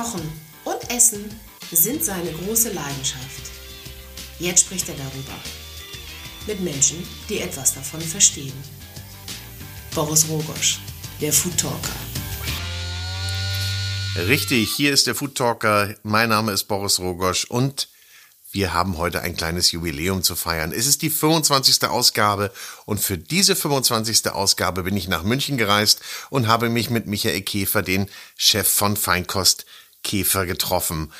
Kochen und Essen sind seine große Leidenschaft. Jetzt spricht er darüber. Mit Menschen, die etwas davon verstehen. Boris Rogosch, der Food Talker. Richtig, hier ist der Food Talker. Mein Name ist Boris Rogosch und wir haben heute ein kleines Jubiläum zu feiern. Es ist die 25. Ausgabe und für diese 25. Ausgabe bin ich nach München gereist und habe mich mit Michael Käfer, den Chef von Feinkost Käfer, getroffen,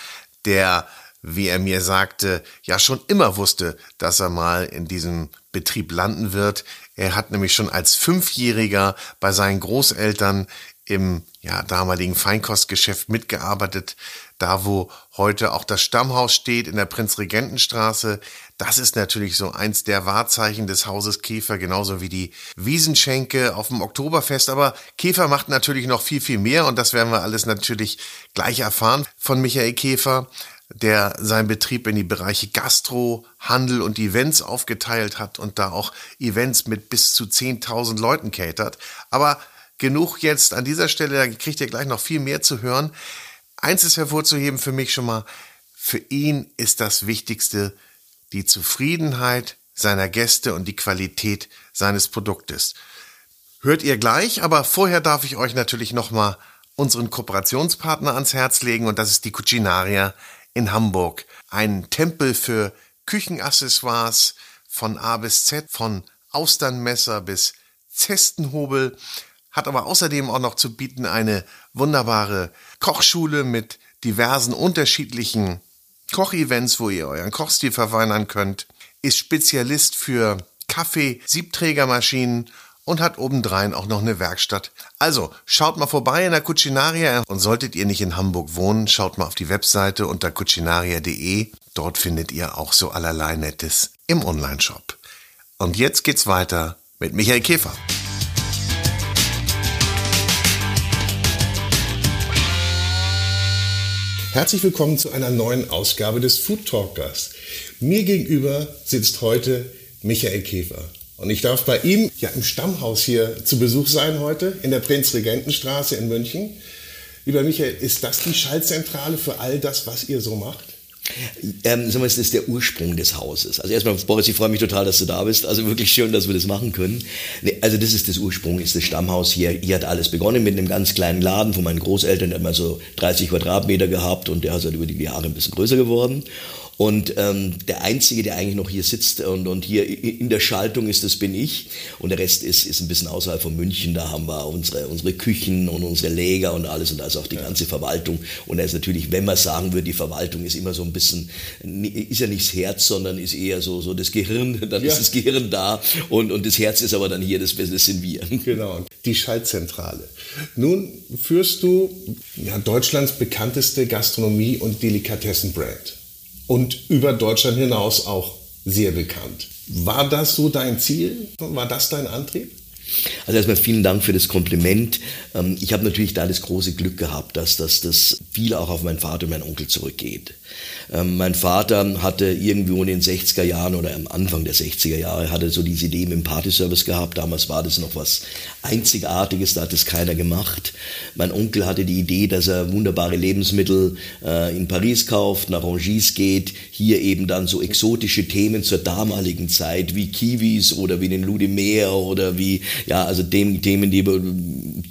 der, wie er mir sagte, ja schon immer wusste, dass er mal in diesem Betrieb landen wird. Er hat nämlich schon als Fünfjähriger bei seinen Großeltern im ja, damaligen Feinkostgeschäft mitgearbeitet, da wo heute auch das Stammhaus steht in der Prinzregentenstraße. Das ist natürlich so eins der Wahrzeichen des Hauses Käfer, genauso wie die Wiesenschenke auf dem Oktoberfest. Aber Käfer macht natürlich noch viel, viel mehr und das werden wir alles natürlich gleich erfahren von Michael Käfer der seinen Betrieb in die Bereiche Gastro, Handel und Events aufgeteilt hat und da auch Events mit bis zu 10.000 Leuten catert. Aber genug jetzt an dieser Stelle, da kriegt ihr gleich noch viel mehr zu hören. Eins ist hervorzuheben für mich schon mal, für ihn ist das Wichtigste die Zufriedenheit seiner Gäste und die Qualität seines Produktes. Hört ihr gleich, aber vorher darf ich euch natürlich nochmal unseren Kooperationspartner ans Herz legen und das ist die Cucinaria in Hamburg. Ein Tempel für Küchenaccessoires von A bis Z, von Austernmesser bis Zestenhobel hat aber außerdem auch noch zu bieten eine wunderbare Kochschule mit diversen unterschiedlichen Kochevents, wo ihr euren Kochstil verfeinern könnt, ist Spezialist für Kaffee, Siebträgermaschinen und hat obendrein auch noch eine Werkstatt. Also schaut mal vorbei in der Cucinaria und solltet ihr nicht in Hamburg wohnen, schaut mal auf die Webseite unter cucinaria.de. Dort findet ihr auch so allerlei Nettes im Onlineshop. Und jetzt geht's weiter mit Michael Käfer. Herzlich willkommen zu einer neuen Ausgabe des Food Talkers. Mir gegenüber sitzt heute Michael Käfer. Und ich darf bei ihm ja im Stammhaus hier zu Besuch sein heute in der Prinzregentenstraße in München. Lieber Michael, ist das die Schaltzentrale für all das, was ihr so macht? Ähm, sagen wir, das ist der Ursprung des Hauses. Also erstmal, Boris, ich freue mich total, dass du da bist. Also wirklich schön, dass wir das machen können. Nee, also das ist das Ursprung, ist das Stammhaus hier. Hier hat alles begonnen mit einem ganz kleinen Laden von meinen Großeltern. Der hat mal so 30 Quadratmeter gehabt und der ist halt über die Jahre ein bisschen größer geworden. Und ähm, der Einzige, der eigentlich noch hier sitzt und, und hier in der Schaltung ist, das bin ich. Und der Rest ist, ist ein bisschen außerhalb von München. Da haben wir unsere, unsere Küchen und unsere Läger und alles. Und da ist auch die ganze Verwaltung. Und da ist natürlich, wenn man sagen würde, die Verwaltung ist immer so ein bisschen, ist ja nicht das Herz, sondern ist eher so, so das Gehirn. Dann ja. ist das Gehirn da. Und, und das Herz ist aber dann hier, das, das sind wir. Genau, die Schaltzentrale. Nun führst du ja, Deutschlands bekannteste Gastronomie- und Delikatessenbrand und über Deutschland hinaus auch sehr bekannt. War das so dein Ziel? War das dein Antrieb? Also erstmal vielen Dank für das Kompliment. Ähm, ich habe natürlich da das große Glück gehabt, dass das, das viel auch auf meinen Vater und meinen Onkel zurückgeht. Ähm, mein Vater hatte irgendwo in den 60er Jahren oder am Anfang der 60er Jahre hatte so diese Idee mit dem Partyservice gehabt. Damals war das noch was Einzigartiges, da hat es keiner gemacht. Mein Onkel hatte die Idee, dass er wunderbare Lebensmittel äh, in Paris kauft, nach Rangis geht, hier eben dann so exotische Themen zur damaligen Zeit wie Kiwis oder wie den Ludemeer oder wie, ja, also dem, Themen, die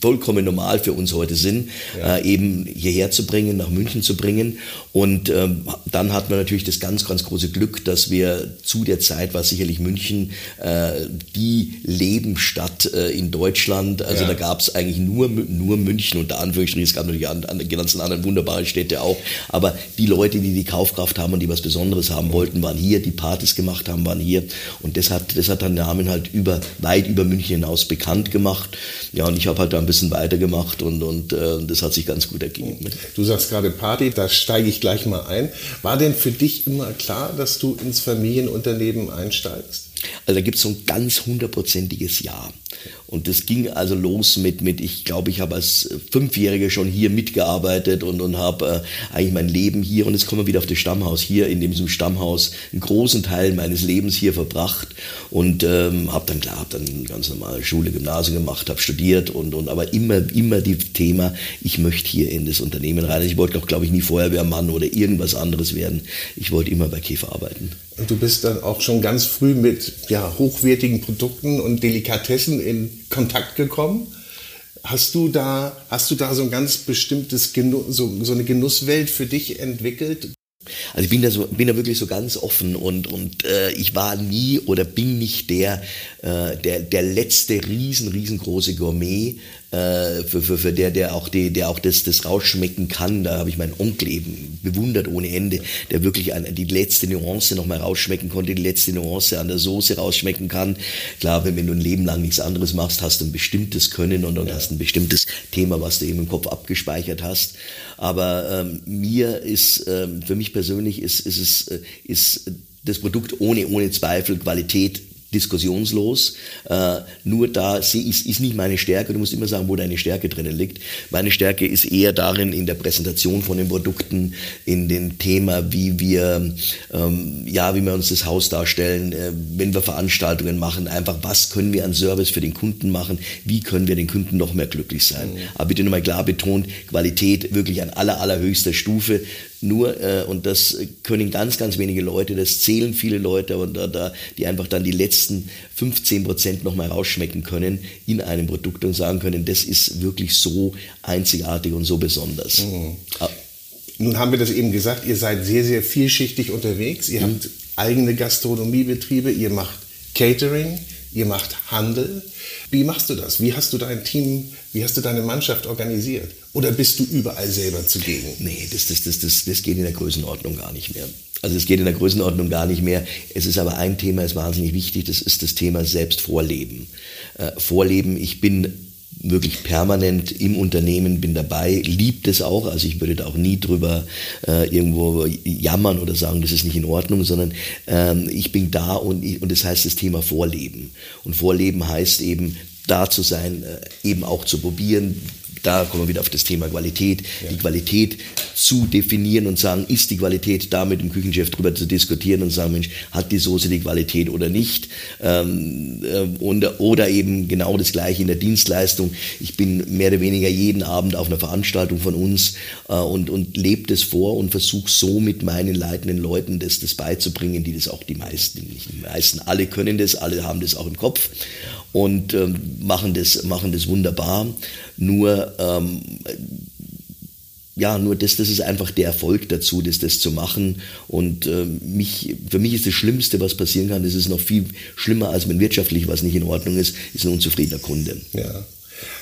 vollkommen normal für uns heute sind, ja. äh, eben hierher zu bringen, nach München zu bringen. Und ähm, dann hat man natürlich das ganz, ganz große Glück, dass wir zu der Zeit war sicherlich München äh, die Lebensstadt äh, in Deutschland. Also ja. da gab es eigentlich nur, nur München unter Anführungsstrichen. Es gab natürlich an, an ganzen anderen wunderbare Städte auch. Aber die Leute, die die Kaufkraft haben und die was Besonderes haben wollten, waren hier. Die Partys gemacht haben, waren hier. Und das hat, das hat dann Namen halt über, weit über München hinaus bekannt gemacht. Ja, und ich habe halt da ein bisschen weitergemacht und, und äh, das hat sich ganz gut ergeben. Du sagst gerade Party, da steige ich gleich mal ein. War denn für dich immer klar, dass du ins Familienunternehmen einsteigst? Also da gibt es so ein ganz hundertprozentiges Ja. Und das ging also los mit, mit ich glaube, ich habe als Fünfjähriger schon hier mitgearbeitet und, und habe äh, eigentlich mein Leben hier, und jetzt kommen wir wieder auf das Stammhaus hier, in diesem Stammhaus einen großen Teil meines Lebens hier verbracht und ähm, habe dann, klar, hab dann ganz normal Schule, Gymnasium gemacht, habe studiert und, und aber immer, immer die Thema, ich möchte hier in das Unternehmen rein. Also ich wollte auch, glaube ich, nie Feuerwehrmann oder irgendwas anderes werden. Ich wollte immer bei Käfer arbeiten. Du bist dann auch schon ganz früh mit ja, hochwertigen Produkten und Delikatessen in Kontakt gekommen. Hast du da, hast du da so ein ganz bestimmtes, Genuss, so, so eine Genusswelt für dich entwickelt? Also ich bin da, so, bin da wirklich so ganz offen und, und äh, ich war nie oder bin nicht der, äh, der, der letzte riesen, riesengroße Gourmet, äh, für, für, für der, der auch, die, der auch das, das rausschmecken kann. Da habe ich meinen Onkel eben bewundert ohne Ende, der wirklich an, die letzte Nuance noch mal rausschmecken konnte, die letzte Nuance an der Soße rausschmecken kann. Klar, wenn, wenn du ein Leben lang nichts anderes machst, hast du ein bestimmtes Können und, und ja. hast ein bestimmtes Thema, was du eben im Kopf abgespeichert hast. Aber ähm, mir ist, ähm, für mich persönlich ist, ist es, äh, ist das Produkt ohne, ohne Zweifel Qualität diskussionslos. Äh, nur da ist, ist nicht meine Stärke. Du musst immer sagen, wo deine Stärke drinnen liegt. Meine Stärke ist eher darin, in der Präsentation von den Produkten, in dem Thema, wie wir, ähm, ja, wie wir uns das Haus darstellen, äh, wenn wir Veranstaltungen machen, einfach, was können wir an Service für den Kunden machen, wie können wir den Kunden noch mehr glücklich sein. Mhm. Aber bitte nochmal klar betont, Qualität wirklich an aller, allerhöchster Stufe. Nur, äh, und das können ganz, ganz wenige Leute, das zählen viele Leute, aber da, da, die einfach dann die letzten 15 Prozent nochmal rausschmecken können in einem Produkt und sagen können, das ist wirklich so einzigartig und so besonders. Mhm. Ah. Nun haben wir das eben gesagt, ihr seid sehr, sehr vielschichtig unterwegs. Ihr mhm. habt eigene Gastronomiebetriebe, ihr macht Catering, ihr macht Handel. Wie machst du das? Wie hast du dein Team, wie hast du deine Mannschaft organisiert? Oder bist du überall selber zugegen? Nee, das, das, das, das, das geht in der Größenordnung gar nicht mehr. Also es geht in der Größenordnung gar nicht mehr. Es ist aber ein Thema, ist wahnsinnig wichtig, das ist das Thema Selbstvorleben. Äh, Vorleben, ich bin wirklich permanent im Unternehmen, bin dabei, liebt es auch, also ich würde da auch nie drüber äh, irgendwo jammern oder sagen, das ist nicht in Ordnung, sondern ähm, ich bin da und, ich, und das heißt das Thema Vorleben. Und Vorleben heißt eben, da zu sein, äh, eben auch zu probieren, da kommen wir wieder auf das Thema Qualität, ja. die Qualität zu definieren und sagen, ist die Qualität da mit dem Küchenchef drüber zu diskutieren und sagen, Mensch, hat die Soße die Qualität oder nicht? Ähm, äh, und, oder eben genau das gleiche in der Dienstleistung. Ich bin mehr oder weniger jeden Abend auf einer Veranstaltung von uns äh, und, und lebe das vor und versuche so mit meinen leitenden Leuten das, das beizubringen, die das auch die meisten, nicht die meisten, alle können das, alle haben das auch im Kopf und ähm, machen, das, machen das wunderbar. Nur, ähm, ja, nur das, das ist einfach der Erfolg dazu, das, das zu machen. Und äh, mich, für mich ist das Schlimmste, was passieren kann, das ist noch viel schlimmer, als wenn wirtschaftlich was nicht in Ordnung ist, ist ein unzufriedener Kunde. Ja.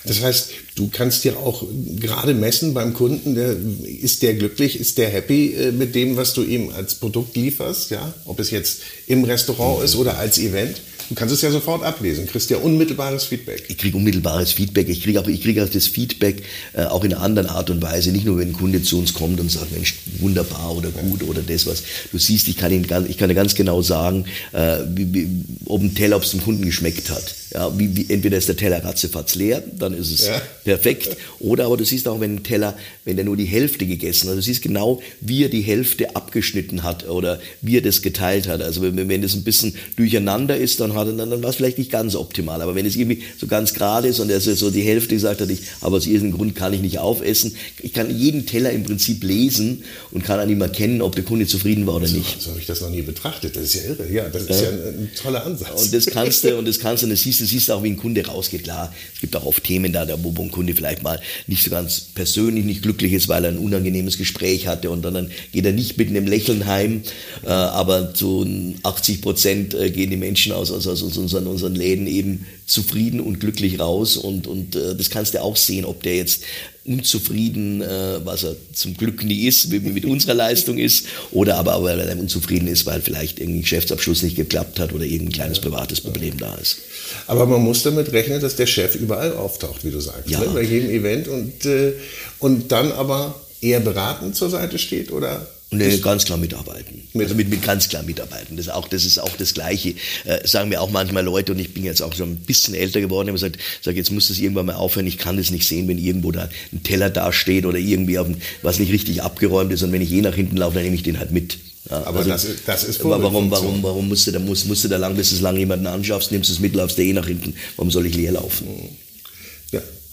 Das heißt, du kannst ja auch gerade messen beim Kunden, der, ist der glücklich, ist der happy äh, mit dem, was du ihm als Produkt lieferst, ja? Ob es jetzt im Restaurant mhm. ist oder als Event. Du kannst es ja sofort ablesen, kriegst ja unmittelbares Feedback. Ich kriege unmittelbares Feedback. Ich kriege auch, ich kriege auch das Feedback äh, auch in einer anderen Art und Weise. Nicht nur, wenn ein Kunde zu uns kommt und sagt, Mensch, wunderbar oder gut oder das was. Du siehst, ich kann ihn ich kann dir ganz genau sagen, äh, wie, wie, ob ein Teller, ob es dem Kunden geschmeckt hat. Ja, wie, wie, entweder ist der Teller ratzefatz leer, dann ist es ja. perfekt. Oder aber du siehst auch, wenn ein Teller, wenn der nur die Hälfte gegessen hat, du siehst genau, wie er die Hälfte abgeschnitten hat oder wie er das geteilt hat. Also wenn, wenn das ein bisschen durcheinander ist, dann, hat, dann, dann war es vielleicht nicht ganz optimal. Aber wenn es irgendwie so ganz gerade ist und er so die Hälfte gesagt hat, ich, aber aus irgendeinem Grund kann ich nicht aufessen, ich kann jeden Teller im Prinzip lesen und kann an ihm erkennen, ob der Kunde zufrieden war oder so, nicht. So habe ich das noch nie betrachtet. Das ist ja irre. Ja, das ist ja, ja ein, ein, toller Ansatz. Und das kannst du, und das kannst du, und das siehst du, siehst auch, wie ein Kunde rausgeht. Klar, es gibt auch oft Themen da, wo ein Kunde vielleicht mal nicht so ganz persönlich nicht glücklich ist, weil er ein unangenehmes Gespräch hatte und dann geht er nicht mit einem Lächeln heim. Äh, aber zu 80 Prozent äh, gehen die Menschen aus, aus, aus unseren, unseren Läden eben zufrieden und glücklich raus und, und äh, das kannst du auch sehen, ob der jetzt unzufrieden, äh, was er zum Glück nie ist, wie mit unserer Leistung ist, oder aber, weil er unzufrieden ist, weil vielleicht irgendein Geschäftsabschluss nicht geklappt hat oder irgendein kleines privates Problem da ist. Aber man muss damit rechnen, dass der Chef überall auftaucht, wie du sagst, ja. ne? bei jedem Event und, äh, und dann aber eher beratend zur Seite steht oder Nee, ganz klar mitarbeiten. Mit. Also mit, mit ganz klar mitarbeiten. Das, auch, das ist auch das Gleiche. Äh, sagen mir auch manchmal Leute, und ich bin jetzt auch schon ein bisschen älter geworden, ich gesagt, sag, jetzt muss das irgendwann mal aufhören. Ich kann das nicht sehen, wenn irgendwo da ein Teller dasteht oder irgendwie auf, was nicht richtig abgeräumt ist. Und wenn ich je nach hinten laufe, dann nehme ich den halt mit. Ja, aber also, das, ist, das ist Warum, warum, warum musst du da, musst, musst du da lang, bis du lang jemanden anschaffst, nimmst es mit, laufst du eh nach hinten. Warum soll ich leer laufen?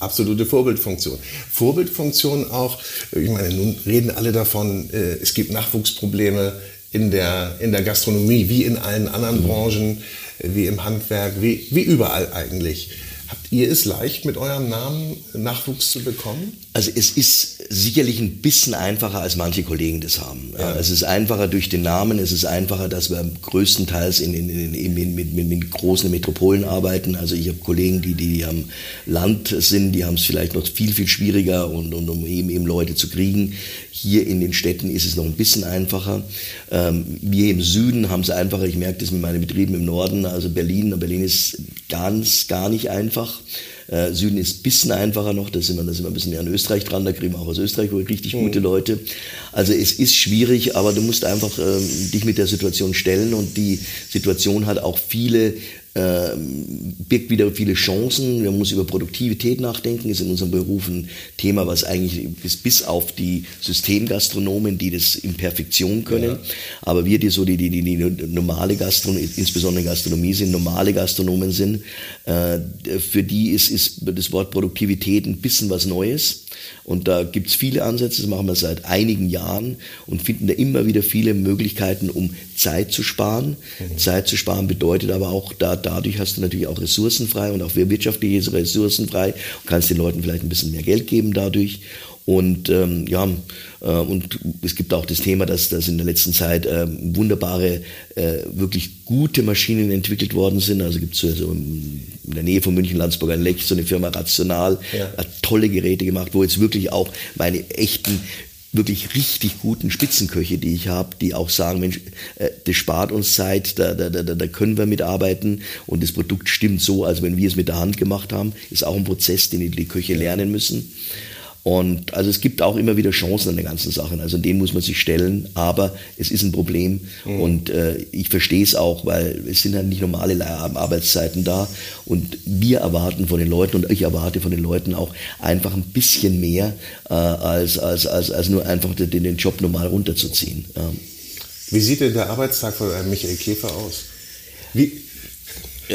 Absolute Vorbildfunktion. Vorbildfunktion auch, ich meine, nun reden alle davon, äh, es gibt Nachwuchsprobleme in der, in der Gastronomie, wie in allen anderen mhm. Branchen, wie im Handwerk, wie, wie überall eigentlich. Habt ihr es leicht, mit eurem Namen Nachwuchs zu bekommen? Also es ist sicherlich ein bisschen einfacher, als manche Kollegen das haben. Ja. Es ist einfacher durch den Namen, es ist einfacher, dass wir größtenteils in, in, in, in mit, mit, mit, großen Metropolen arbeiten. Also ich habe Kollegen, die, die am Land sind, die haben es vielleicht noch viel, viel schwieriger und, und um eben, eben Leute zu kriegen. Hier in den Städten ist es noch ein bisschen einfacher. Ähm, wir im Süden haben es einfacher. Ich merke das mit meinen Betrieben im Norden, also Berlin. Berlin ist ganz, gar nicht einfach. Äh, Süden ist ein bisschen einfacher noch, da sind, wir, da sind wir ein bisschen mehr an Österreich dran, da kriegen wir auch aus Österreich richtig mhm. gute Leute. Also es ist schwierig, aber du musst einfach äh, dich mit der Situation stellen und die Situation hat auch viele birgt wieder viele Chancen. Man muss über Produktivität nachdenken, ist in unserem Beruf ein Thema, was eigentlich ist bis auf die Systemgastronomen, die das in Perfektion können. Ja. Aber wir, die so die, die, die, die normale Gastronomie, insbesondere Gastronomie sind, normale Gastronomen sind, äh, für die ist, ist das Wort Produktivität ein bisschen was Neues. Und da gibt es viele Ansätze, das machen wir seit einigen Jahren und finden da immer wieder viele Möglichkeiten, um Zeit zu sparen. Mhm. Zeit zu sparen bedeutet aber auch, da, dadurch hast du natürlich auch Ressourcen frei und auch wirtschaftliche Ressourcen frei und kannst den Leuten vielleicht ein bisschen mehr Geld geben dadurch. Und ähm, ja, äh, und es gibt auch das Thema, dass, dass in der letzten Zeit äh, wunderbare, äh, wirklich gute Maschinen entwickelt worden sind. Also gibt es so, so in der Nähe von München, Landsburg ein Lech, so eine Firma Rational, ja. hat tolle Geräte gemacht, wo jetzt wirklich auch meine echten wirklich richtig guten Spitzenköche, die ich habe, die auch sagen, Mensch, äh, das spart uns Zeit, da, da, da, da können wir mitarbeiten und das Produkt stimmt so, als wenn wir es mit der Hand gemacht haben. Ist auch ein Prozess, den die Köche lernen müssen. Und also es gibt auch immer wieder Chancen an der ganzen Sache. Also dem muss man sich stellen, aber es ist ein Problem mhm. und äh, ich verstehe es auch, weil es sind halt nicht normale Arbeitszeiten da und wir erwarten von den Leuten und ich erwarte von den Leuten auch einfach ein bisschen mehr äh, als, als, als, als nur einfach den, den Job normal runterzuziehen. Ja. Wie sieht denn der Arbeitstag von einem Michael Käfer aus? Wie,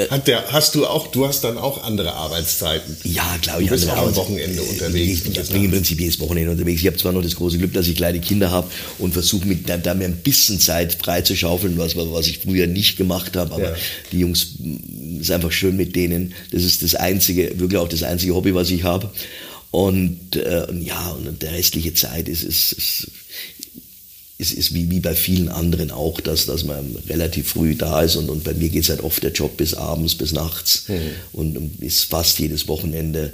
hat der, hast du auch, du hast dann auch andere Arbeitszeiten? Ja, glaube ich. Du bist auch am Wochenende unterwegs. Ich, ich bin im Prinzip jedes Wochenende unterwegs. Ich habe zwar noch das große Glück, dass ich kleine Kinder habe und versuche mit da, da, mir ein bisschen Zeit frei zu schaufeln, was, was ich früher nicht gemacht habe. Aber ja. die Jungs, mm, ist einfach schön mit denen. Das ist das einzige, wirklich auch das einzige Hobby, was ich habe. Und äh, ja, und der restliche Zeit ist, ist, ist es ist wie, wie bei vielen anderen auch, dass, dass man relativ früh da ist und, und bei mir geht es halt oft der Job bis abends, bis nachts mhm. und, ist fast jedes Wochenende.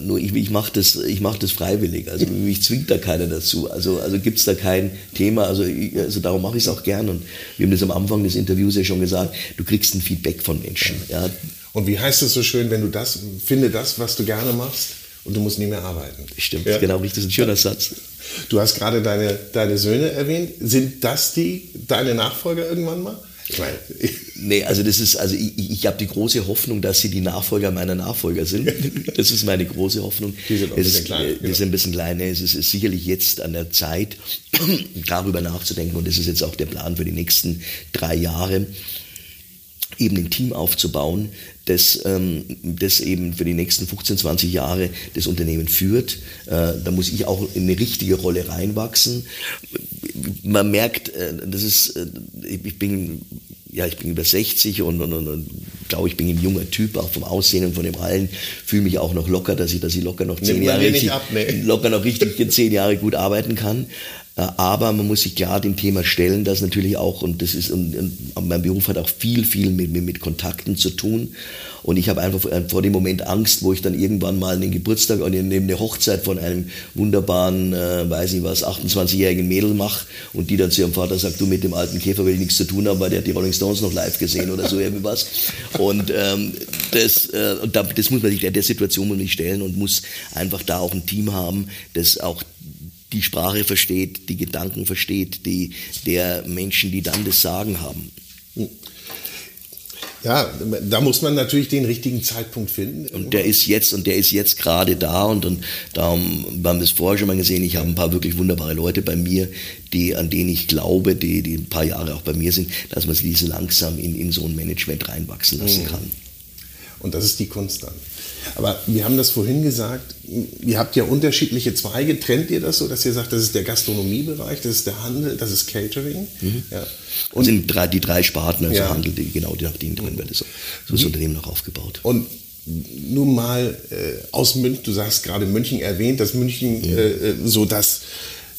Nur ich, ich mache das, mach das freiwillig, also mich zwingt da keiner dazu. Also, also gibt es da kein Thema, also, ich, also darum mache ich es auch gern. Und wir haben das am Anfang des Interviews ja schon gesagt, du kriegst ein Feedback von Menschen. Ja. Und wie heißt es so schön, wenn du das, finde das, was du gerne machst und du musst nie mehr arbeiten. Stimmt, ja. genau richtig, das ist ein schöner Satz. Du hast gerade deine, deine Söhne erwähnt. Sind das die, deine Nachfolger irgendwann mal? Ich meine, nee, also das ist, also ich, ich habe die große Hoffnung, dass sie die Nachfolger meiner Nachfolger sind. Das ist meine große Hoffnung. Die sind, ein bisschen ist, klein, die sind ein bisschen kleiner. Es ist, ist sicherlich jetzt an der Zeit, darüber nachzudenken. Und das ist jetzt auch der Plan für die nächsten drei Jahre eben ein Team aufzubauen, das, ähm, das eben für die nächsten 15, 20 Jahre das Unternehmen führt. Äh, da muss ich auch in eine richtige Rolle reinwachsen. Man merkt, äh, das ist, äh, ich bin ja, ich bin über 60 und, und, und, und glaube, ich bin ein junger Typ, auch vom Aussehen und von dem allen, fühle mich auch noch locker, dass ich, dass ich locker noch zehn Jahre, richtig, ab, nee. locker noch richtig zehn Jahre gut arbeiten kann. Äh, aber man muss sich klar dem Thema stellen, dass natürlich auch, und das ist, und, und mein Beruf hat auch viel, viel mit, mit Kontakten zu tun. Und ich habe einfach vor dem Moment Angst, wo ich dann irgendwann mal einen Geburtstag oder neben eine Hochzeit von einem wunderbaren, äh, weiß ich was, 28-jährigen Mädel mache und die dann zu ihrem Vater sagt, du mit dem alten Käfer will ich nichts zu tun haben, weil der hat die Rolling Stones noch live gesehen oder so irgendwas. Und ähm, das, äh, und das muss man sich, der, der Situation muss stellen und muss einfach da auch ein Team haben, das auch die Sprache versteht, die Gedanken versteht, die, der Menschen, die dann das Sagen haben. Ja, da muss man natürlich den richtigen Zeitpunkt finden. Und der ist jetzt und der ist jetzt gerade da und, und darum wir haben wir es vorher schon mal gesehen. Ich habe ein paar wirklich wunderbare Leute bei mir, die an denen ich glaube, die, die ein paar Jahre auch bei mir sind, dass man sie so langsam in, in so ein Management reinwachsen lassen mhm. kann. Und das ist die Kunst dann. Aber wir haben das vorhin gesagt, ihr habt ja unterschiedliche Zweige. Trennt ihr das so, dass ihr sagt, das ist der Gastronomiebereich, das ist der Handel, das ist Catering? Mhm. Ja. Und das sind drei, die drei Sparten, also ja. Handel, die, genau, die nach denen drin wird. So, so ist das Unternehmen noch aufgebaut. Und nun mal äh, aus München, du sagst gerade München erwähnt, dass München ja. äh, äh so das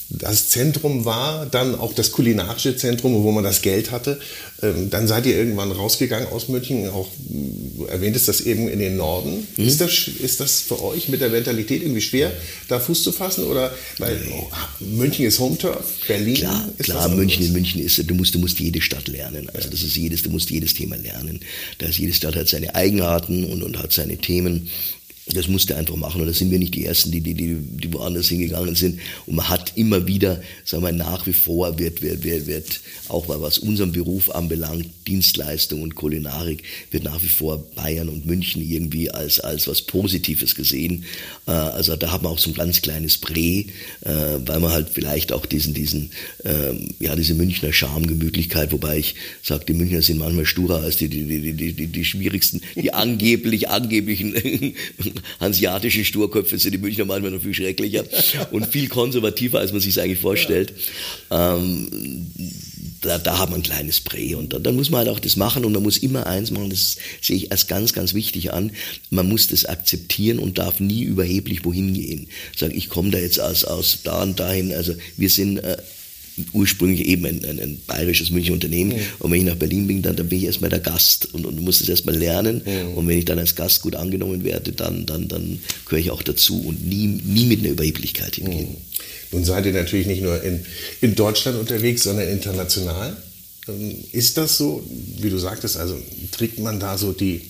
das Zentrum war, dann auch das kulinarische Zentrum, wo man das Geld hatte. Ähm, dann seid ihr irgendwann rausgegangen aus München, auch erwähntest das eben in den Norden. Mhm. Ist, das, ist das für euch mit der Mentalität irgendwie schwer, da Fuß zu fassen? Oder weil oh, München ist Home Turf, Berlin klar, ist klar, München in München ist, du musst, du musst jede Stadt lernen. Also das ist jedes, du musst jedes Thema lernen. Da ist jede Stadt hat seine Eigenarten und, und hat seine Themen. Das musste einfach machen. Und da sind wir nicht die Ersten, die, die, die, die woanders hingegangen sind. Und man hat immer wieder, sagen wir, nach wie vor wird, wird, wird, wird auch was unseren Beruf anbelangt, Dienstleistung und Kulinarik, wird nach wie vor Bayern und München irgendwie als, als was Positives gesehen. Äh, also da hat man auch so ein ganz kleines Prä, äh, weil man halt vielleicht auch diesen, diesen, ähm, ja, diese Münchner Charmgemütlichkeit, wobei ich sage, die Münchner sind manchmal sturer als die, die, die, die, die, die schwierigsten, die angeblich, angeblichen hanseatischen Sturköpfe sind die Münchner manchmal noch viel schrecklicher und viel konservativer, als man sich eigentlich vorstellt. Ähm, da, da hat man ein kleines Prä und dann, dann muss man halt auch das machen und man muss immer eins machen, das sehe ich als ganz, ganz wichtig an. Man muss das akzeptieren und darf nie überheblich wohin gehen. Sagen, ich komme da jetzt aus, aus da und dahin. Also wir sind äh, ursprünglich eben ein, ein, ein bayerisches Münchner Unternehmen. Mhm. Und wenn ich nach Berlin bin, dann, dann bin ich erstmal der Gast und, und muss es erstmal lernen. Mhm. Und wenn ich dann als Gast gut angenommen werde, dann, dann, dann gehöre ich auch dazu und nie, nie mit einer Überheblichkeit hingehen. Mhm. Nun seid ihr natürlich nicht nur in, in Deutschland unterwegs, sondern international. Ähm, ist das so, wie du sagtest, also trägt man da so die,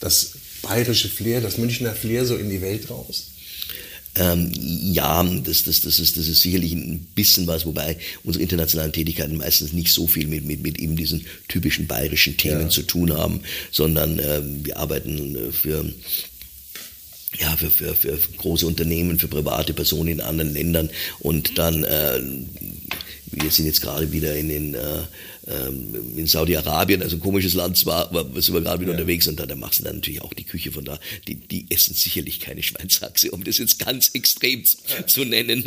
das bayerische Flair, das Münchner Flair so in die Welt raus? Ähm, ja, das, das, das, ist, das ist sicherlich ein bisschen was, wobei unsere internationalen Tätigkeiten meistens nicht so viel mit, mit, mit eben diesen typischen bayerischen Themen ja. zu tun haben, sondern äh, wir arbeiten äh, für ja, für, für, für große Unternehmen, für private Personen in anderen Ländern und dann äh, wir sind jetzt gerade wieder in den äh, ähm, in Saudi-Arabien, also ein komisches Land zwar, aber sind wir gerade wieder ja. unterwegs und da, da machst du dann natürlich auch die Küche von da. Die, die essen sicherlich keine Schweinshaxe, um das jetzt ganz extrem zu, zu nennen.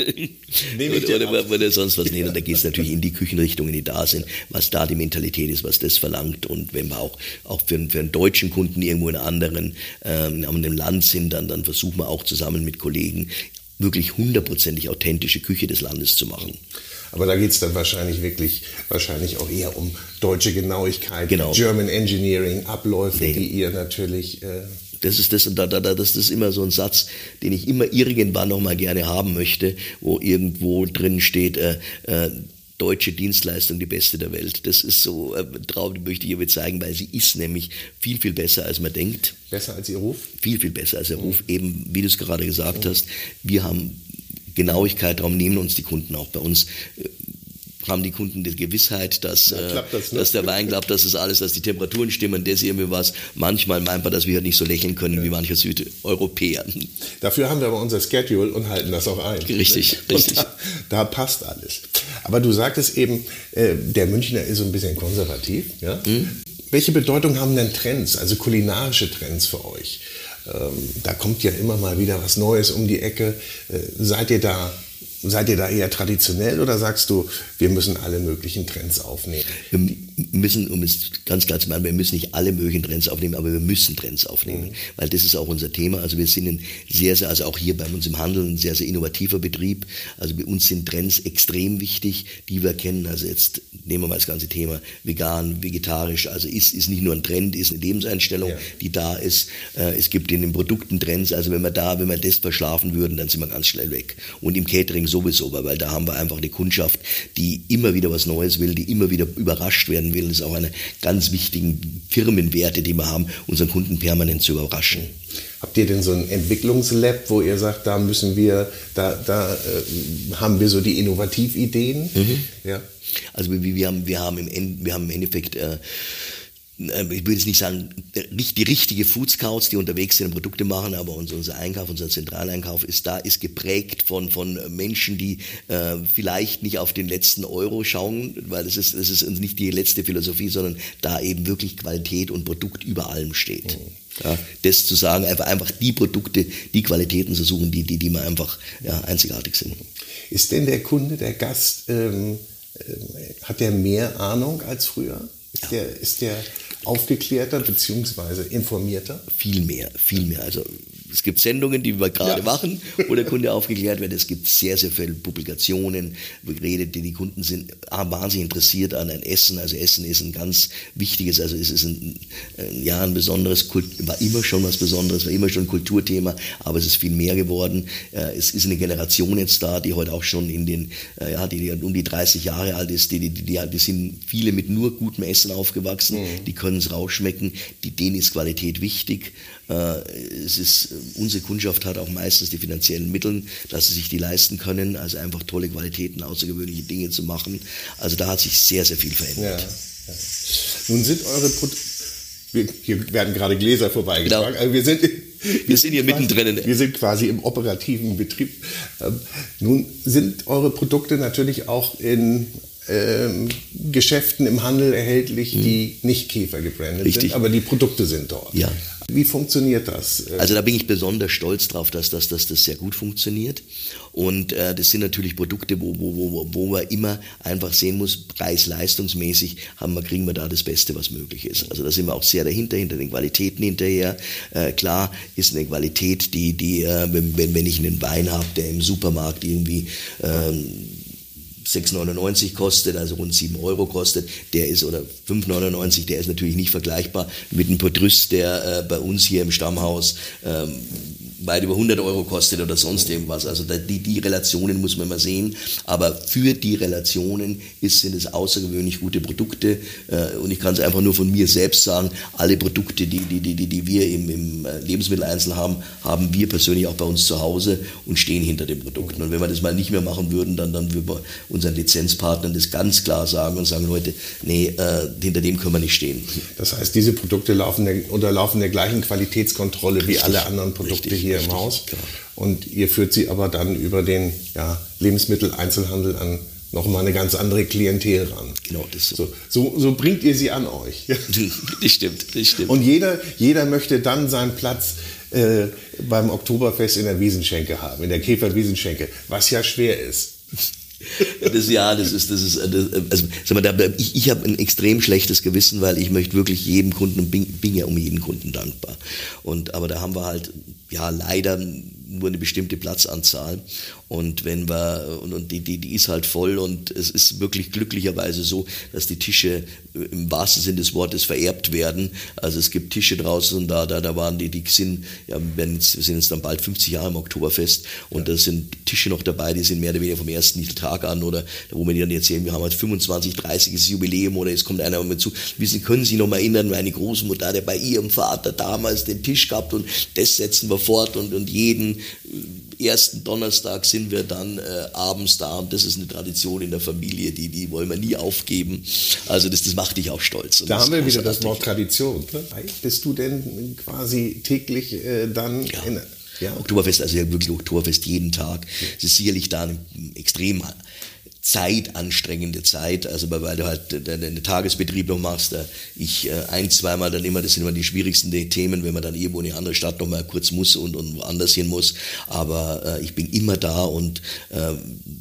Nehme ich oder, oder, oder sonst was. Nee, und da geht es natürlich in die Küchenrichtungen, die da sind, was da die Mentalität ist, was das verlangt. Und wenn wir auch, auch für, für einen deutschen Kunden irgendwo in einem anderen ähm, in einem Land sind, dann, dann versuchen wir auch zusammen mit Kollegen wirklich hundertprozentig authentische Küche des Landes zu machen. Aber da geht es dann wahrscheinlich wirklich, wahrscheinlich auch eher um deutsche Genauigkeit, genau. German Engineering, Abläufe, nee. die ihr natürlich... Äh das ist das, und da, da, das ist immer so ein Satz, den ich immer irgendwann noch mal gerne haben möchte, wo irgendwo drin steht, äh, äh, deutsche Dienstleistung die beste der Welt. Das ist so äh, Traum, die möchte ich ihr zeigen, weil sie ist nämlich viel, viel besser, als man denkt. Besser als ihr Ruf? Viel, viel besser als ihr Ruf. Eben, wie du es gerade gesagt mhm. hast, wir haben Genauigkeit, darum nehmen uns die Kunden auch bei uns äh, haben die Kunden die Gewissheit, dass, ja, äh, das dass der Wein klappt, dass das alles, dass die Temperaturen stimmen, das irgendwie was. Manchmal meint man, dass wir nicht so lächeln können ja. wie manche Südeuropäer. Dafür haben wir aber unser Schedule und halten das auch ein. Richtig, richtig. Da, da, passt alles. Aber du sagtest eben, äh, der Münchner ist so ein bisschen konservativ. Ja? Mhm. Welche Bedeutung haben denn Trends, also kulinarische Trends für euch? Ähm, da kommt ja immer mal wieder was Neues um die Ecke. Äh, seid ihr da Seid ihr da eher traditionell oder sagst du, wir müssen alle möglichen Trends aufnehmen? Wir müssen, um es ganz klar zu machen, wir müssen nicht alle möglichen Trends aufnehmen, aber wir müssen Trends aufnehmen, mhm. weil das ist auch unser Thema. Also wir sind ein sehr, sehr, also auch hier bei uns im Handel ein sehr, sehr innovativer Betrieb. Also bei uns sind Trends extrem wichtig, die wir kennen. Also jetzt nehmen wir mal das ganze Thema vegan, vegetarisch. Also ist, ist nicht nur ein Trend, ist eine Lebenseinstellung, ja. die da ist. Äh, es gibt in den Produkten Trends. Also wenn wir da, wenn wir das verschlafen würden, dann sind wir ganz schnell weg. Und im Catering sowieso, weil da haben wir einfach eine Kundschaft, die immer wieder was Neues will, die immer wieder überrascht werden werden will. Das ist auch eine ganz wichtigen Firmenwerte, die wir haben, unseren Kunden permanent zu überraschen. Habt ihr denn so ein Entwicklungslab, wo ihr sagt, da müssen wir, da, da äh, haben wir so die Innovativideen? Mhm. Ja. Also wir, wir, haben, wir, haben im, wir haben im Endeffekt äh, ich würde jetzt nicht sagen, die richtige Food Scouts, die unterwegs sind und Produkte machen, aber unser Einkauf, unser Zentraleinkauf ist da, ist geprägt von, von Menschen, die äh, vielleicht nicht auf den letzten Euro schauen, weil das ist, das ist nicht die letzte Philosophie, sondern da eben wirklich Qualität und Produkt über allem steht. Mhm. Ja, das zu sagen, einfach, einfach die Produkte, die Qualitäten zu suchen, die, die, die mal einfach ja, einzigartig sind. Ist denn der Kunde, der Gast, ähm, äh, hat der mehr Ahnung als früher? Ist, ja. der, ist der aufgeklärter bzw. informierter? Viel mehr, viel mehr. Also es gibt Sendungen, die wir gerade ja. machen, wo der Kunde aufgeklärt wird. Es gibt sehr, sehr viele Publikationen, Rede, die die Kunden sind ah, wahnsinnig interessiert an ein Essen. Also Essen ist ein ganz wichtiges, also es ist ein, ein ja, ein besonderes, Kult, war immer schon was Besonderes, war immer schon ein Kulturthema, aber es ist viel mehr geworden. Äh, es ist eine Generation jetzt da, die heute auch schon in den, äh, ja, die, die um die 30 Jahre alt ist, die, die, die, die sind viele mit nur gutem Essen aufgewachsen, mhm. die können es rausschmecken, die, denen ist Qualität wichtig. Äh, es ist, unsere Kundschaft hat auch meistens die finanziellen Mittel, dass sie sich die leisten können, also einfach tolle Qualitäten, außergewöhnliche Dinge zu machen. Also da hat sich sehr, sehr viel verändert. Ja, ja. Nun sind eure Produkte, hier werden gerade Gläser vorbeigetragen, genau. also wir sind wir sind hier mittendrin. Wir sind quasi im operativen Betrieb. Ähm, nun sind eure Produkte natürlich auch in ähm, Geschäften im Handel erhältlich, mhm. die nicht Käfer gebrandet Richtig. sind, aber die Produkte sind dort. Ja. Wie funktioniert das? Also da bin ich besonders stolz drauf, dass, dass, dass das sehr gut funktioniert. Und äh, das sind natürlich Produkte, wo, wo, wo, wo man immer einfach sehen muss, preis-leistungsmäßig haben wir, kriegen wir da das Beste, was möglich ist. Also da sind wir auch sehr dahinter, hinter den Qualitäten hinterher. Äh, klar ist eine Qualität, die, die äh, wenn, wenn ich einen Wein habe, der im Supermarkt irgendwie ähm, 6,99 kostet, also rund 7 Euro kostet, der ist, oder 5,99, der ist natürlich nicht vergleichbar mit einem Petrus, der äh, bei uns hier im Stammhaus ähm, weit über 100 Euro kostet oder sonst irgendwas. Also die, die Relationen muss man mal sehen. Aber für die Relationen ist, sind es außergewöhnlich gute Produkte. Äh, und ich kann es einfach nur von mir selbst sagen, alle Produkte, die, die, die, die wir im, im äh, Lebensmitteleinzel haben, haben wir persönlich auch bei uns zu Hause und stehen hinter den Produkten. Und wenn wir das mal nicht mehr machen würden, dann, dann würden wir unseren Lizenzpartnern das ganz klar sagen und sagen, Leute, nee, äh, hinter dem können wir nicht stehen. Das heißt, diese Produkte laufen der, unterlaufen der gleichen Qualitätskontrolle Richtig. wie alle anderen Produkte Richtig. hier hier im Haus. Und ihr führt sie aber dann über den ja, Lebensmitteleinzelhandel an nochmal eine ganz andere Klientel ran. Genau, das so. So, so bringt ihr sie an euch. das stimmt, das stimmt. Und jeder, jeder möchte dann seinen Platz äh, beim Oktoberfest in der Wiesenschenke haben, in der Käfer-Wiesenschenke, was ja schwer ist. Das, ja, das ist, das ist, das, also, sag mal, ich, ich habe ein extrem schlechtes Gewissen, weil ich möchte wirklich jedem Kunden und bin, bin ja um jeden Kunden dankbar. Und, aber da haben wir halt, ja, leider nur eine bestimmte Platzanzahl. Und wenn wir, und, und die, die, die ist halt voll und es ist wirklich glücklicherweise so, dass die Tische im wahrsten Sinne des Wortes vererbt werden. Also es gibt Tische draußen und da, da, da waren die, die sind, ja, wir sind jetzt dann bald 50 Jahre im Oktoberfest und ja. da sind Tische noch dabei, die sind mehr oder weniger vom ersten Tag an oder wo wir dann erzählen, wir haben halt 25, 30. Jubiläum oder jetzt kommt einer mit zu. Wissen, können Sie noch mal erinnern, meine Großmutter hat ja bei ihrem Vater damals den Tisch gehabt und das setzen wir fort und, und jeden ersten Donnerstag sind wir dann äh, abends da und das ist eine Tradition in der Familie, die, die wollen wir nie aufgeben. Also das, das macht dich auch stolz. da haben wir wieder das Wort Tradition. Ne? Bist du denn quasi täglich äh, dann ja. in, ja. Oktoberfest, also ja wirklich Oktoberfest jeden Tag. Es ist sicherlich da ein extrem zeitanstrengende Zeit, also weil du halt deinen Tagesbetrieb noch machst. Ich äh, ein, zweimal dann immer, das sind immer die schwierigsten Themen, wenn man dann irgendwo in eine andere Stadt noch mal kurz muss und, und woanders hin muss. Aber äh, ich bin immer da und äh,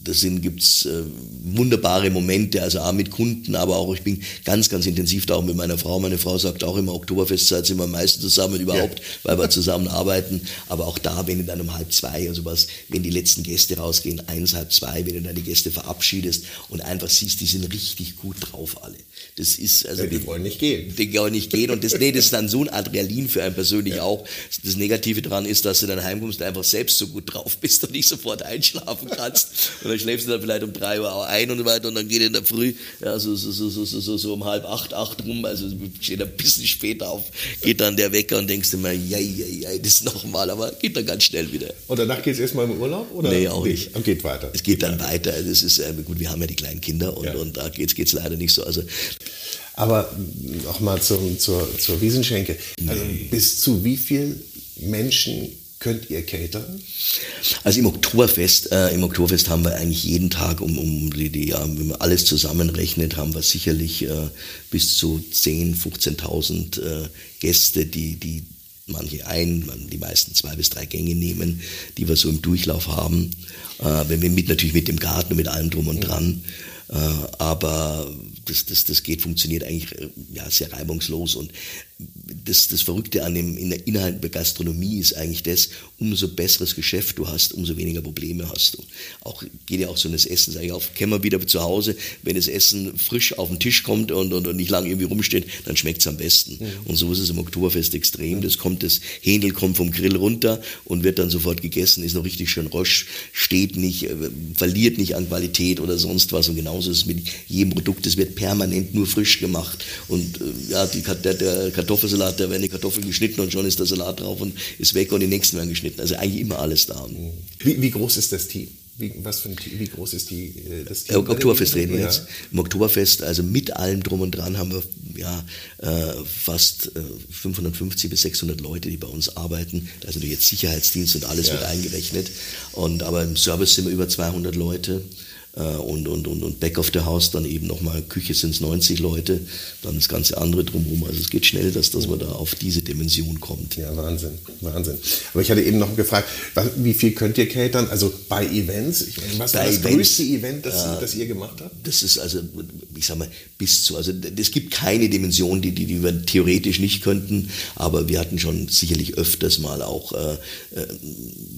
das sind gibt's äh, wunderbare Momente, also auch mit Kunden, aber auch ich bin ganz, ganz intensiv da auch mit meiner Frau. Meine Frau sagt auch immer, Oktoberfestzeit sind wir am meisten zusammen überhaupt, ja. weil wir zusammen arbeiten. Aber auch da, wenn dann um halb zwei, also was, wenn die letzten Gäste rausgehen, eins, halb zwei, wenn dann die Gäste verabschieden, verabschiedest und einfach siehst, die sind richtig gut drauf alle. Das ist also ja, die, die, wollen nicht gehen. Die wollen nicht gehen und das, nee, das ist dann so ein Adrenalin für einen persönlich ja. auch. Das Negative daran ist, dass du dann heimkommst und einfach selbst so gut drauf bist und nicht sofort einschlafen kannst und dann schläfst du dann vielleicht um drei Uhr ein und so weiter und dann geht in der Früh ja, so, so, so, so, so, so um halb acht, acht rum, also steht ein bisschen später auf, geht dann der Wecker und denkst immer, ja, ja, ja, das nochmal, aber geht dann ganz schnell wieder. Und danach geht es erstmal im Urlaub? Oder? Nee, auch nicht. Und geht weiter. Es geht dann weiter. Das ist, äh, gut, wir haben ja die kleinen Kinder und, ja. und da geht es leider nicht so. Also aber nochmal zur, zur, zur Wiesenschenke. Also bis zu wie viel Menschen könnt ihr catern? Also im Oktoberfest, äh, im Oktoberfest haben wir eigentlich jeden Tag, um, um die, die, ja, wenn man alles zusammenrechnet, haben wir sicherlich äh, bis zu 10.000, 15.000 äh, Gäste, die, die manche ein, die meisten zwei bis drei Gänge nehmen, die wir so im Durchlauf haben. Äh, wenn wir mit natürlich mit dem Garten und mit allem drum und dran. Äh, aber das, das, das geht, funktioniert eigentlich äh, ja, sehr reibungslos und das, das Verrückte an dem in der Inhalt der Gastronomie ist eigentlich das, umso besseres Geschäft du hast, umso weniger Probleme hast du. Auch geht ja auch so das Essen, sage ich auf, kennen wir wieder zu Hause, wenn das Essen frisch auf den Tisch kommt und, und, und nicht lange irgendwie rumsteht, dann schmeckt es am besten. Mhm. Und so ist es im Oktoberfest extrem. Das kommt, das Händel kommt vom Grill runter und wird dann sofort gegessen, ist noch richtig schön rosch, steht nicht, äh, verliert nicht an Qualität oder sonst was. Und genauso ist es mit jedem Produkt, es wird permanent nur frisch gemacht. Und äh, ja, die, der, der Kartoffelsalat, da werden die Kartoffeln geschnitten und schon ist der Salat drauf und ist weg und die nächsten werden geschnitten. Also eigentlich immer alles da. Wie, wie groß ist das Team? Wie, was für ein Team, wie groß ist die, äh, das Team? Im Oktoberfest reden wir ja. jetzt. Im Oktoberfest, also mit allem drum und dran, haben wir ja, äh, fast äh, 550 bis 600 Leute, die bei uns arbeiten. Da ist natürlich jetzt Sicherheitsdienst und alles ja. mit eingerechnet. Und, aber im Service sind wir über 200 Leute. Äh, und, und, und, und Back of the House dann eben nochmal, Küche sind es 90 Leute, dann das ganze andere drumherum. Also es geht schnell, dass, dass man da auf diese Dimension kommt. Ja, Wahnsinn, Wahnsinn. Aber ich hatte eben noch gefragt, wie viel könnt ihr catern? Also bei Events? Ich meine, was bei war das Events, größte Event, das, äh, das ihr gemacht habt? Das ist also, ich sag mal, bis zu, also es gibt keine Dimension, die, die, die wir theoretisch nicht könnten, aber wir hatten schon sicherlich öfters mal auch, äh, äh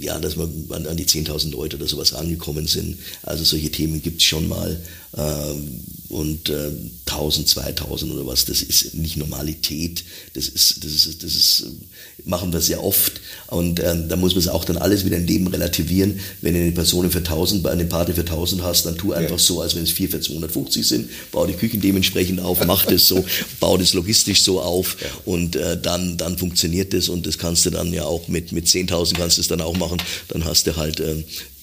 ja, dass wir an, an die 10.000 Leute oder sowas angekommen sind. Also solche Themen Themen gibt es schon mal. Ähm, und äh, 1000, 2000 oder was, das ist nicht Normalität. Das ist, das ist, das ist, äh, machen wir sehr oft. Und äh, da muss man es auch dann alles wieder im Leben relativieren. Wenn du eine Person für 1000, bei einer Party für 1000 hast, dann tu einfach ja. so, als wenn es 4 für 250 sind. Bau die Küchen dementsprechend auf, mach das so, bau das logistisch so auf ja. und äh, dann, dann funktioniert das. Und das kannst du dann ja auch mit, mit 10.000 kannst du es dann auch machen. Dann hast du halt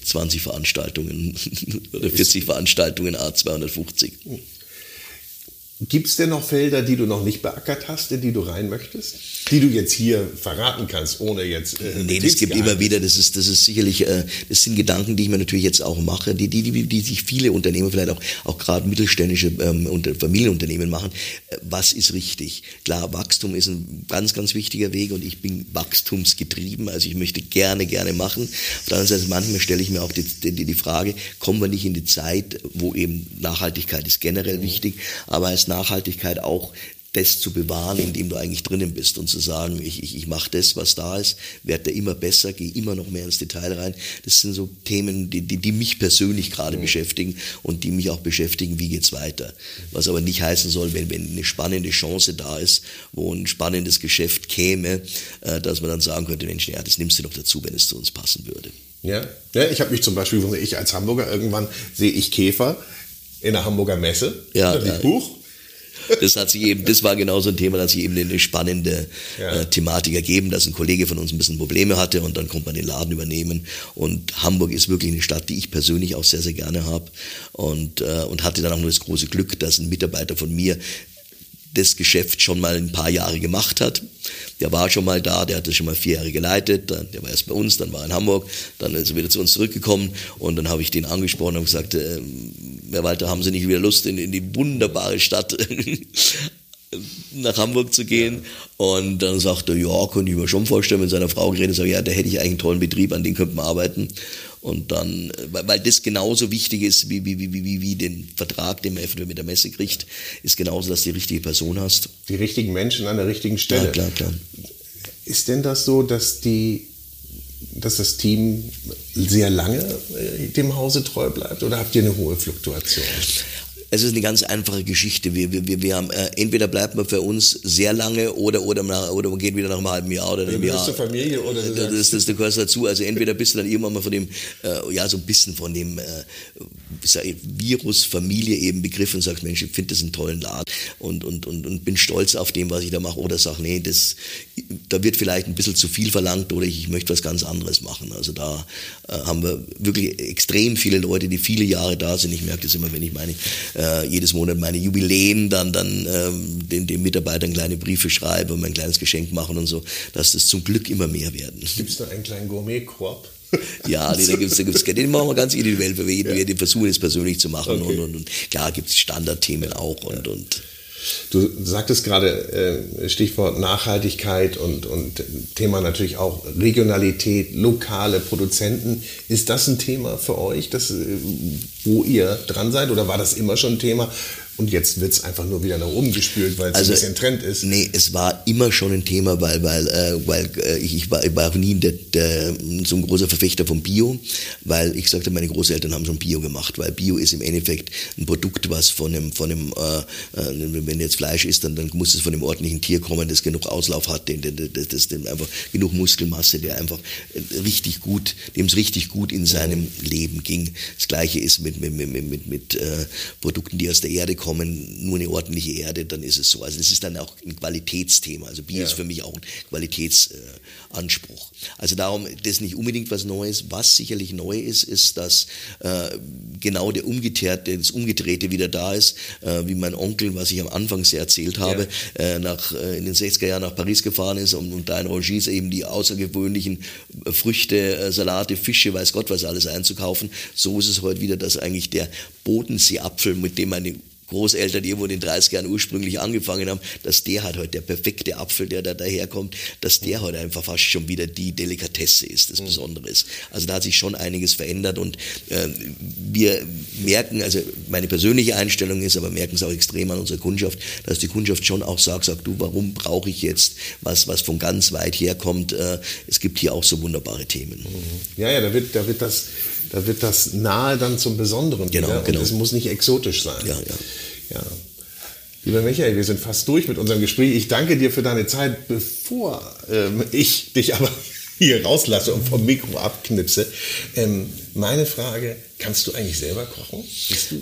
20 Veranstaltungen oder 40 Veranstaltungen A250. Gibt es denn noch Felder, die du noch nicht beackert hast, in die du rein möchtest? Die du jetzt hier verraten kannst, ohne jetzt. Äh, nee, es gibt immer wieder, das ist, das ist sicherlich, äh, das sind Gedanken, die ich mir natürlich jetzt auch mache, die, die, die, die sich viele Unternehmen, vielleicht auch, auch gerade mittelständische ähm, und Familienunternehmen machen. Äh, was ist richtig? Klar, Wachstum ist ein ganz, ganz wichtiger Weg und ich bin wachstumsgetrieben, also ich möchte gerne, gerne machen. Auf der anderen Seite, manchmal stelle ich mir auch die, die, die Frage, kommen wir nicht in die Zeit, wo eben Nachhaltigkeit ist generell wichtig, aber als Nachhaltigkeit auch das zu bewahren, in dem du eigentlich drinnen bist und zu sagen, ich, ich, ich mache das, was da ist, werde da immer besser, gehe immer noch mehr ins Detail rein. Das sind so Themen, die, die, die mich persönlich gerade mhm. beschäftigen und die mich auch beschäftigen, wie geht's weiter. Was aber nicht heißen soll, wenn, wenn eine spannende Chance da ist, wo ein spannendes Geschäft käme, äh, dass man dann sagen könnte, Mensch, ja, das nimmst du noch dazu, wenn es zu uns passen würde. Ja, ja ich habe mich zum Beispiel, ich als Hamburger, irgendwann sehe ich Käfer in der Hamburger Messe. Ja, ja. Buch das hat sich eben, das war genau so ein Thema, das sich eben eine spannende äh, Thematik ergeben, dass ein Kollege von uns ein bisschen Probleme hatte und dann konnte man den Laden übernehmen. Und Hamburg ist wirklich eine Stadt, die ich persönlich auch sehr, sehr gerne habe und, äh, und hatte dann auch nur das große Glück, dass ein Mitarbeiter von mir das Geschäft schon mal ein paar Jahre gemacht hat. Der war schon mal da, der hat das schon mal vier Jahre geleitet, der war erst bei uns, dann war er in Hamburg, dann ist er wieder zu uns zurückgekommen und dann habe ich den angesprochen und gesagt, äh, Herr Walter, haben Sie nicht wieder Lust, in, in die wunderbare Stadt nach Hamburg zu gehen. Und dann sagte er, ja, könnte ich mir schon vorstellen, mit seiner Frau geredet, sage, ja, da hätte ich eigentlich einen tollen Betrieb, an dem könnte man arbeiten. Und dann, weil, weil das genauso wichtig ist, wie, wie, wie, wie, wie den Vertrag, den man eventuell mit der Messe kriegt, ist genauso, dass du die richtige Person hast. Die richtigen Menschen an der richtigen Stelle. Ja, klar, klar. Ist denn das so, dass die dass das Team sehr lange äh, dem Hause treu bleibt oder habt ihr eine hohe Fluktuation? Es ist eine ganz einfache Geschichte. Wir, wir, wir haben, äh, entweder bleibt man für uns sehr lange oder, oder, man, oder man geht wieder nach einem halben Jahr oder einem Jahr. zur Familie oder das, das, das, das gehört dazu. Also entweder bist du dann irgendwann mal von dem, äh, ja, so ein bisschen von dem äh, Virus Familie eben begriffen und sagst, Mensch, ich finde das einen tollen Laden und, und, und, und bin stolz auf dem, was ich da mache. Oder sag, nee, das, da wird vielleicht ein bisschen zu viel verlangt oder ich, ich möchte was ganz anderes machen. Also da äh, haben wir wirklich extrem viele Leute, die viele Jahre da sind. Ich merke das immer, wenn ich meine, äh, äh, jedes Monat meine Jubiläen dann, dann ähm, den, den Mitarbeitern kleine Briefe schreibe und mein kleines Geschenk machen und so, dass das zum Glück immer mehr werden. Gibt es da einen kleinen Gourmet-Korb? Ja, nee, da gibt's, da gibt's, den machen wir ganz individuell für jeden. Ja. Wir versuchen es persönlich zu machen okay. und, und, und klar gibt es Standardthemen auch und, und Du sagtest gerade äh, Stichwort Nachhaltigkeit und, und Thema natürlich auch Regionalität, lokale Produzenten. Ist das ein Thema für euch, das, äh, wo ihr dran seid oder war das immer schon ein Thema? Und jetzt wird es einfach nur wieder nach oben gespült, weil es also, ein bisschen Trend ist. Nee, es war immer schon ein Thema, weil, weil, äh, weil äh, ich, ich, war, ich war auch nie der, der, so ein großer Verfechter von Bio, weil ich sagte, meine Großeltern haben schon Bio gemacht, weil Bio ist im Endeffekt ein Produkt, was von einem, von einem äh, äh wenn jetzt Fleisch ist, dann, dann muss es von einem ordentlichen Tier kommen, das genug Auslauf hat, den, den, das, das, das einfach genug Muskelmasse, der einfach richtig gut, dem es richtig gut in seinem Leben ging. Das gleiche ist mit, mit, mit, mit, mit äh, Produkten, die aus der Erde kommen kommen, nur eine ordentliche Erde, dann ist es so. Also das ist dann auch ein Qualitätsthema. Also Bier ja. ist für mich auch ein Qualitätsanspruch. also darum, das ist nicht unbedingt was Neues. Was sicherlich neu ist, ist, dass äh, genau der umgekehrte, das Umgedrehte wieder da ist, äh, wie mein Onkel, was ich am Anfang sehr erzählt habe, ja. äh, nach, äh, in den 60er Jahren nach Paris gefahren ist und, und da in Rangis eben die außergewöhnlichen äh, Früchte, äh, Salate, Fische, weiß Gott was alles einzukaufen. So ist es heute wieder, dass eigentlich der Bodenseeapfel, mit dem meine Großeltern irgendwo in den 30 Jahren ursprünglich angefangen haben, dass der halt heute der perfekte Apfel, der da daherkommt, dass der heute einfach fast schon wieder die Delikatesse ist, das mhm. Besondere ist. Also da hat sich schon einiges verändert und äh, wir merken, also meine persönliche Einstellung ist, aber merken es auch extrem an unserer Kundschaft, dass die Kundschaft schon auch sagt, sagt du, warum brauche ich jetzt was, was von ganz weit herkommt? Äh, es gibt hier auch so wunderbare Themen. Mhm. Ja, ja, da wird, da wird das da wird das nahe dann zum Besonderen genau, wieder. Genau. Und es muss nicht exotisch sein. Ja, ja. ja. Lieber Michael, wir sind fast durch mit unserem Gespräch. Ich danke dir für deine Zeit, bevor ähm, ich dich aber hier rauslasse und vom Mikro abknipse. Ähm, meine Frage, kannst du eigentlich selber kochen? Bist du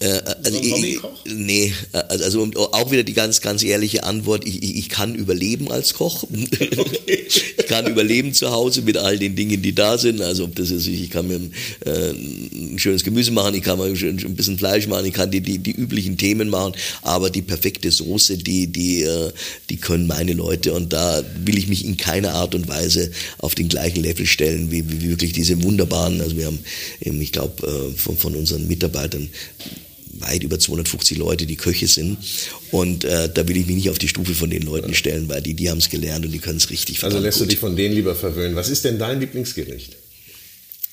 äh, also ich, nee, also, also auch wieder die ganz, ganz ehrliche Antwort, ich, ich, kann überleben als Koch. Okay. ich kann überleben zu Hause mit all den Dingen, die da sind. Also ob das ist, ich kann mir äh, ein schönes Gemüse machen, ich kann mal ein bisschen Fleisch machen, ich kann die, die, die üblichen Themen machen, aber die perfekte Soße, die, die, äh, die können meine Leute und da will ich mich in keiner Art und Weise auf den gleichen Level stellen, wie, wie wirklich diese wunderbaren, also wir haben, eben, ich glaube, äh, von, von unseren Mitarbeitern weit über 250 Leute, die Köche sind. Und äh, da will ich mich nicht auf die Stufe von den Leuten stellen, weil die, die haben es gelernt und die können es richtig. Also lässt gut. du dich von denen lieber verwöhnen. Was ist denn dein Lieblingsgericht?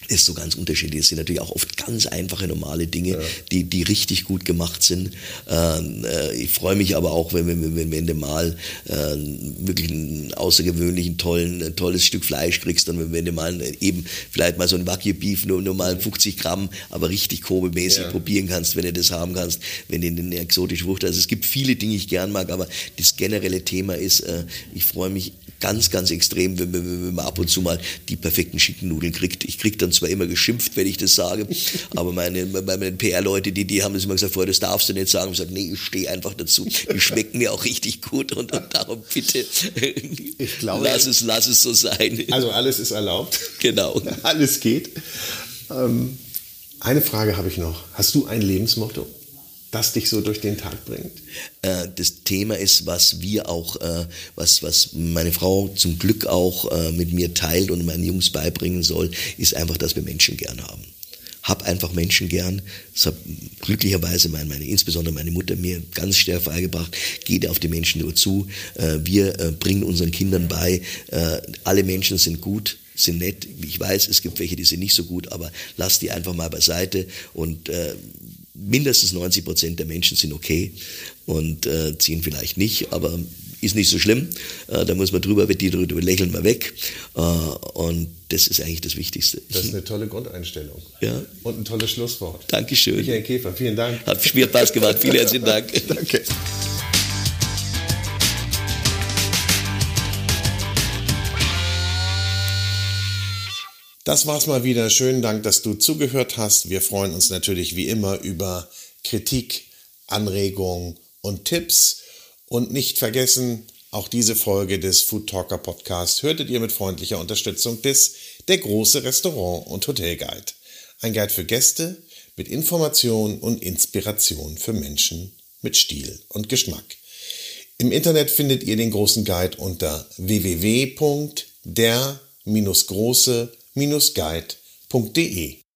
Ist so ganz unterschiedlich. Es sind natürlich auch oft ganz einfache, normale Dinge, ja. die, die richtig gut gemacht sind. Ähm, äh, ich freue mich aber auch, wenn, wenn, wenn, wenn du mal äh, wirklich einen außergewöhnlichen, tollen, ein tolles Stück Fleisch kriegst, dann wenn du mal eben vielleicht mal so ein Wagyu Beef, nur, nur mal 50 Gramm, aber richtig Kobe-mäßig ja. probieren kannst, wenn du das haben kannst, wenn du eine exotische Wucht hast. Also es gibt viele Dinge, die ich gern mag, aber das generelle Thema ist, äh, ich freue mich ganz, ganz extrem, wenn, wenn, wenn man ab und zu mal die perfekten schicken Nudeln kriegt. Ich kriege dann zwar immer geschimpft, wenn ich das sage, aber meine, meine PR-Leute, die, die haben das immer gesagt, vorher, das darfst du nicht sagen. Ich sage, nee, ich stehe einfach dazu. Die schmecken mir auch richtig gut und, und darum bitte, ich glaube, lass es, lass es so sein. Also alles ist erlaubt. Genau. Alles geht. Ähm, eine Frage habe ich noch. Hast du ein Lebensmotto? Das dich so durch den Tag bringt? Äh, das Thema ist, was wir auch, äh, was, was meine Frau zum Glück auch äh, mit mir teilt und meinen Jungs beibringen soll, ist einfach, dass wir Menschen gern haben. Hab einfach Menschen gern. Das hat glücklicherweise meine, meine, insbesondere meine Mutter mir ganz stark beigebracht. Geht auf die Menschen nur zu. Wir bringen unseren Kindern bei, alle Menschen sind gut sind nett. Ich weiß, es gibt welche, die sind nicht so gut, aber lass die einfach mal beiseite und mindestens 90 Prozent der Menschen sind okay und äh, ziehen vielleicht nicht, aber ist nicht so schlimm. Äh, da muss man drüber, wird die drüber lächeln mal weg. Äh, und das ist eigentlich das Wichtigste. Das ist eine tolle Grundeinstellung. Ja. Und ein tolles Schlusswort. Dankeschön. Michael Käfer, vielen Dank. Hat mir Spaß gemacht. Vielen herzlichen Dank. Danke. Das war's mal wieder. Schönen Dank, dass du zugehört hast. Wir freuen uns natürlich wie immer über Kritik, Anregungen und Tipps. Und nicht vergessen, auch diese Folge des Food Talker Podcast hörtet ihr mit freundlicher Unterstützung des Der große Restaurant und Hotel Guide. Ein Guide für Gäste mit Information und Inspiration für Menschen mit Stil und Geschmack. Im Internet findet ihr den großen Guide unter www.der-große-guide.de.